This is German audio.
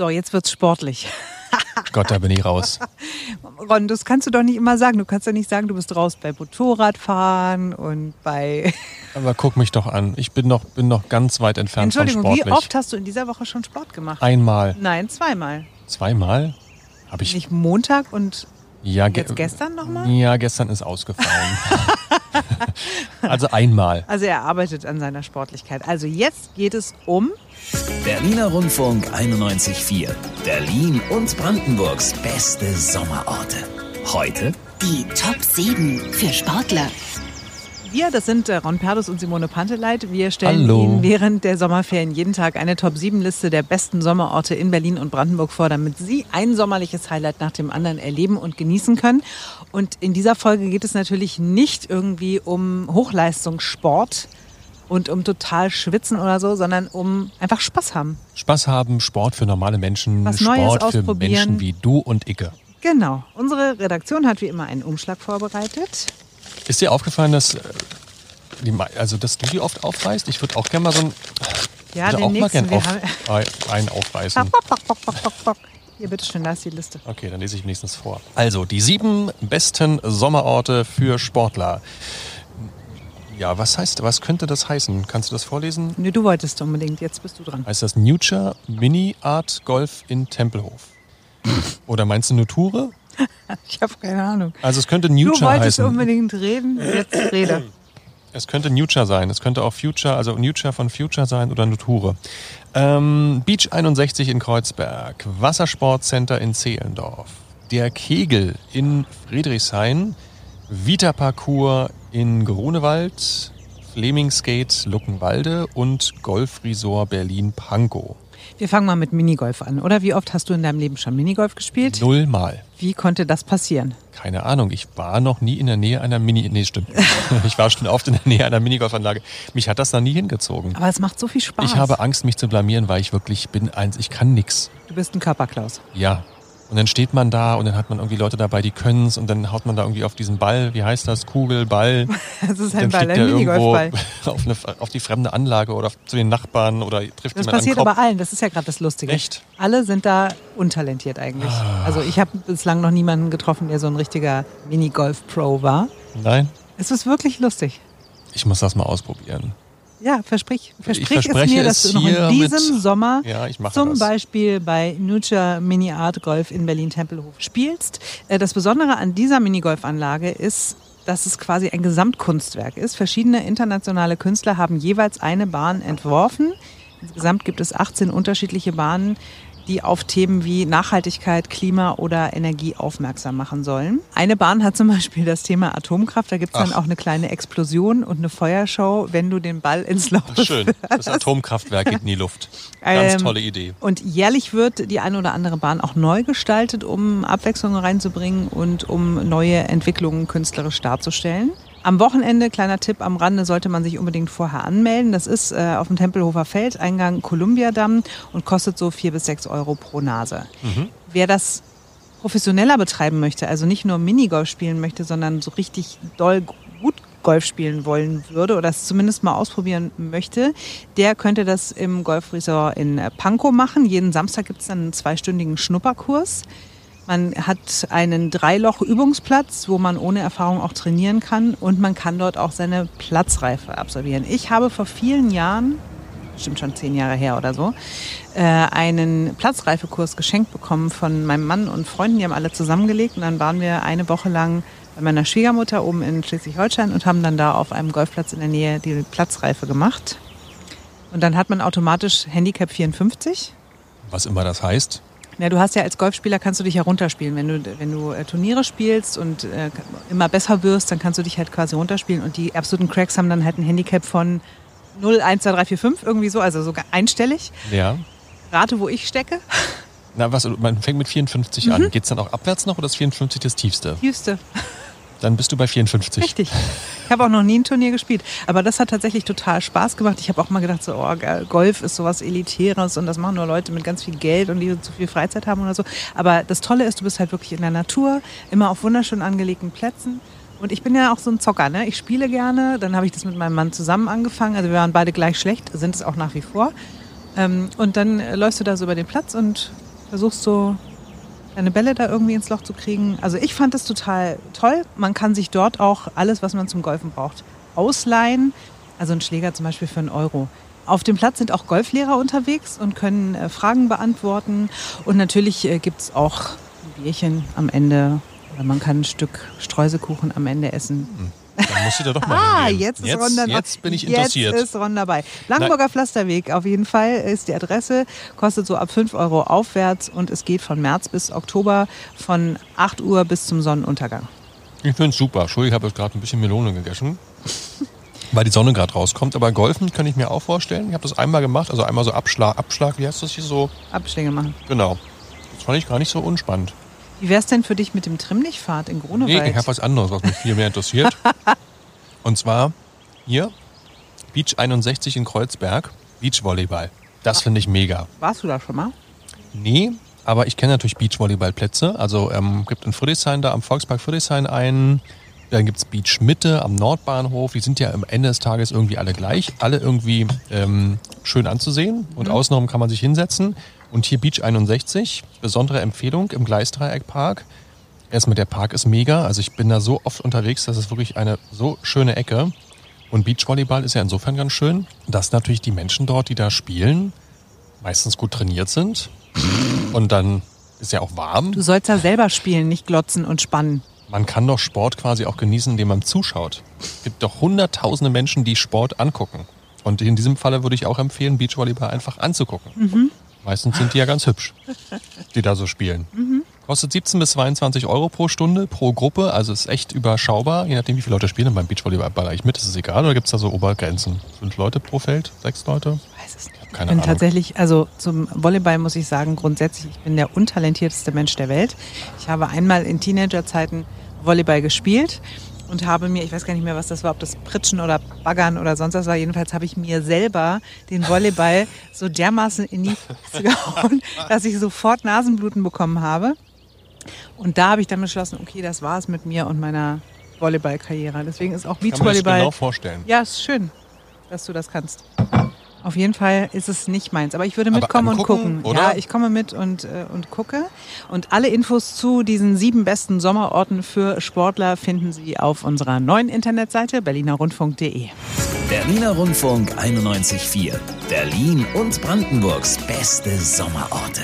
So, jetzt wird's sportlich. Gott, da bin ich raus. Ron, das kannst du doch nicht immer sagen. Du kannst doch nicht sagen, du bist raus bei Motorradfahren und bei. Aber guck mich doch an. Ich bin noch, bin noch ganz weit entfernt von Entschuldigung, sportlich. wie oft hast du in dieser Woche schon Sport gemacht? Einmal. Nein, zweimal. Zweimal? Habe ich. Nicht Montag und ja, ge- jetzt gestern nochmal? Ja, gestern ist ausgefallen. also einmal. Also er arbeitet an seiner Sportlichkeit. Also jetzt geht es um Berliner Rundfunk 91.4. Berlin und Brandenburgs beste Sommerorte. Heute Die Top 7 für Sportler. Wir, das sind äh, Ron Perdus und Simone Panteleit. Wir stellen Hallo. Ihnen während der Sommerferien jeden Tag eine Top-7-Liste der besten Sommerorte in Berlin und Brandenburg vor, damit Sie ein sommerliches Highlight nach dem anderen erleben und genießen können. Und in dieser Folge geht es natürlich nicht irgendwie um Hochleistungssport und um total schwitzen oder so, sondern um einfach Spaß haben. Spaß haben, Sport für normale Menschen, Was Neues Sport für ausprobieren. Menschen wie du und Icke. Genau. Unsere Redaktion hat wie immer einen Umschlag vorbereitet. Ist dir aufgefallen, dass, äh, die, also, dass du die oft aufreißt? Ich würde auch gerne mal so ein, Ja, den auch mal nächsten. gern Wir auf, einen aufreißen. Bock, bock, bock. Hier, bitteschön, da ist die Liste. Okay, dann lese ich wenigstens vor. Also, die sieben besten Sommerorte für Sportler. Ja, was heißt, was könnte das heißen? Kannst du das vorlesen? Nee, du wolltest unbedingt, jetzt bist du dran. Heißt das Nuture Mini Art Golf in Tempelhof? Oder meinst du Nuture? Ich habe keine Ahnung. Also es könnte Du Nuture wolltest heißen. unbedingt reden, jetzt rede. Es könnte Nuture sein. Es könnte auch Future, also Nuture von Future sein oder Nuture. Ähm, Beach 61 in Kreuzberg, Wassersportcenter in Zehlendorf, der Kegel in Friedrichshain, Vita Parcours in Grunewald, Flemingskate Luckenwalde und Golfresort Berlin-Pankow. Wir fangen mal mit Minigolf an, oder? Wie oft hast du in deinem Leben schon Minigolf gespielt? Nullmal. Wie konnte das passieren? Keine Ahnung, ich war noch nie in der Nähe einer Mini... Nee, stimmt. Ich war schon oft in der Nähe einer Minigolfanlage. Mich hat das da nie hingezogen. Aber es macht so viel Spaß. Ich habe Angst, mich zu blamieren, weil ich wirklich bin eins, ich kann nix. Du bist ein Körperklaus. Ja. Und dann steht man da und dann hat man irgendwie Leute dabei, die können's und dann haut man da irgendwie auf diesen Ball, wie heißt das, Kugel, Ball. Das ist ein Ball, ein Minigolfball. auf, eine, auf die fremde Anlage oder zu den Nachbarn oder trifft Das jemand passiert an den aber allen, das ist ja gerade das Lustige. Echt? Alle sind da untalentiert eigentlich. Ah. Also ich habe bislang noch niemanden getroffen, der so ein richtiger Minigolf-Pro war. Nein? Es ist wirklich lustig. Ich muss das mal ausprobieren. Ja, versprich, versprich verspreche es mir, dass es du noch in diesem mit- Sommer Ja, ich zum das. Beispiel bei Nuture Mini Art Golf in Berlin-Tempelhof spielst. Äh, Das Besondere an dieser Minigolfanlage ist, dass es quasi ein Gesamtkunstwerk ist. Verschiedene internationale Künstler haben jeweils eine Bahn entworfen. Insgesamt gibt es 18 unterschiedliche Bahnen, die auf Themen wie Nachhaltigkeit, Klima oder Energie aufmerksam machen sollen. Eine Bahn hat zum Beispiel das Thema Atomkraft. Da gibt es dann auch eine kleine Explosion und eine Feuershow, wenn du den Ball ins Laufen Ach, schön. Das Atomkraftwerk geht in die Luft. Ganz Ähm, tolle Idee. Und jährlich wird die eine oder andere Bahn auch neu gestaltet, um Abwechslung reinzubringen und um neue Entwicklungen künstlerisch darzustellen. Am Wochenende, kleiner Tipp am Rande, sollte man sich unbedingt vorher anmelden. Das ist äh, auf dem Tempelhofer Feld, Eingang Kolumbiadamm und kostet so vier bis sechs Euro pro Nase. Wer das professioneller betreiben möchte, also nicht nur Minigolf spielen möchte, sondern so richtig doll gut Golf spielen wollen würde oder es zumindest mal ausprobieren möchte, der könnte das im Golfresort in äh, Pankow machen. Jeden Samstag gibt es dann einen zweistündigen Schnupperkurs. Man hat einen Dreiloch-Übungsplatz, wo man ohne Erfahrung auch trainieren kann und man kann dort auch seine Platzreife absolvieren. Ich habe vor vielen Jahren, bestimmt schon zehn Jahre her oder so, äh, einen Platzreifekurs geschenkt bekommen von meinem Mann und Freunden. Die haben alle zusammengelegt und dann waren wir eine Woche lang bei meiner Schwiegermutter oben in Schleswig-Holstein und haben dann da auf einem Golfplatz in der Nähe die Platzreife gemacht. Und dann hat man automatisch Handicap 54. Was immer das heißt. Ja, du hast ja als Golfspieler kannst du dich ja runterspielen. Wenn du, wenn du äh, Turniere spielst und äh, immer besser wirst, dann kannst du dich halt quasi runterspielen. Und die absoluten Cracks haben dann halt ein Handicap von 0, 1, 2, 3, 4, 5, irgendwie so, also sogar einstellig. Ja. Rate, wo ich stecke. Na, was, man fängt mit 54 Mhm. an. Geht's dann auch abwärts noch oder ist 54 das tiefste? Tiefste. Dann bist du bei 54. Richtig. Ich habe auch noch nie ein Turnier gespielt. Aber das hat tatsächlich total Spaß gemacht. Ich habe auch mal gedacht, so, oh, Golf ist sowas Elitäres und das machen nur Leute mit ganz viel Geld und die zu viel Freizeit haben oder so. Aber das Tolle ist, du bist halt wirklich in der Natur, immer auf wunderschön angelegten Plätzen. Und ich bin ja auch so ein Zocker, ne? Ich spiele gerne. Dann habe ich das mit meinem Mann zusammen angefangen. Also wir waren beide gleich schlecht, sind es auch nach wie vor. Ähm, und dann läufst du da so über den Platz und versuchst so deine Bälle da irgendwie ins Loch zu kriegen. Also ich fand das total toll. Man kann sich dort auch alles, was man zum Golfen braucht, ausleihen. Also ein Schläger zum Beispiel für einen Euro. Auf dem Platz sind auch Golflehrer unterwegs und können äh, Fragen beantworten. Und natürlich äh, gibt es auch ein Bierchen am Ende. Man kann ein Stück Streuselkuchen am Ende essen. Dann musst du da doch mal Ah, hingehen. jetzt ist jetzt, Ron dann Jetzt bin ich interessiert. Jetzt ist Ron dabei. Blankenburger Pflasterweg auf jeden Fall ist die Adresse. Kostet so ab 5 Euro aufwärts und es geht von März bis Oktober von 8 Uhr bis zum Sonnenuntergang. Ich finde es super. Entschuldigung, ich habe jetzt gerade ein bisschen Melone gegessen. Weil die Sonne gerade rauskommt. Aber Golfen kann ich mir auch vorstellen. Ich habe das einmal gemacht. Also einmal so Abschlag, Abschlag, wie heißt das hier so? Abschläge machen. Genau. Das fand ich gar nicht so unspannend. Wie wär's denn für dich mit dem Trimmlichtfahrt in Grunewald? Nee, ich habe was anderes, was mich viel mehr interessiert. Und zwar hier, Beach 61 in Kreuzberg, Beachvolleyball. Das finde ich mega. Warst du da schon mal? Nee, aber ich kenne natürlich Beachvolleyballplätze. Also ähm, gibt in Friedrichshain da am Volkspark Friedrichshain einen. Dann gibt's Beach Mitte am Nordbahnhof. Die sind ja am Ende des Tages irgendwie alle gleich. Alle irgendwie ähm, schön anzusehen. Und außenrum kann man sich hinsetzen. Und hier Beach 61, besondere Empfehlung im Gleisdreieckpark. Erstmal der Park ist mega. Also ich bin da so oft unterwegs, das ist wirklich eine so schöne Ecke. Und Beachvolleyball ist ja insofern ganz schön, dass natürlich die Menschen dort, die da spielen, meistens gut trainiert sind. Und dann ist ja auch warm. Du sollst ja selber spielen, nicht glotzen und spannen. Man kann doch Sport quasi auch genießen, indem man zuschaut. Es gibt doch hunderttausende Menschen, die Sport angucken. Und in diesem Falle würde ich auch empfehlen, Beachvolleyball einfach anzugucken. Meistens sind die ja ganz hübsch, die da so spielen. Kostet 17 bis 22 Euro pro Stunde, pro Gruppe. Also ist echt überschaubar. Je nachdem, wie viele Leute spielen beim Beachvolleyball-Bereich mit, ist es egal. Oder gibt es da so Obergrenzen? Fünf Leute pro Feld? Sechs Leute? Weiß es nicht. Keine ich bin Ahnung. tatsächlich, also zum Volleyball muss ich sagen, grundsätzlich, ich bin der untalentierteste Mensch der Welt. Ich habe einmal in Teenagerzeiten Volleyball gespielt und habe mir, ich weiß gar nicht mehr, was das war, ob das Pritschen oder Baggern oder sonst was war. Jedenfalls habe ich mir selber den Volleyball so dermaßen in die Fresse gehauen, dass ich sofort Nasenbluten bekommen habe. Und da habe ich dann beschlossen, okay, das war es mit mir und meiner Volleyballkarriere. Deswegen ist auch Kann man das Beachvolleyball. genau vorstellen. Ja, ist schön, dass du das kannst. Auf jeden Fall ist es nicht meins. Aber ich würde mitkommen und gucken. oder? Ja, ich komme mit und, äh, und gucke. Und alle Infos zu diesen sieben besten Sommerorten für Sportler finden Sie auf unserer neuen Internetseite berlinerrundfunk.de. Berliner Rundfunk 91.4. Berlin und Brandenburgs beste Sommerorte.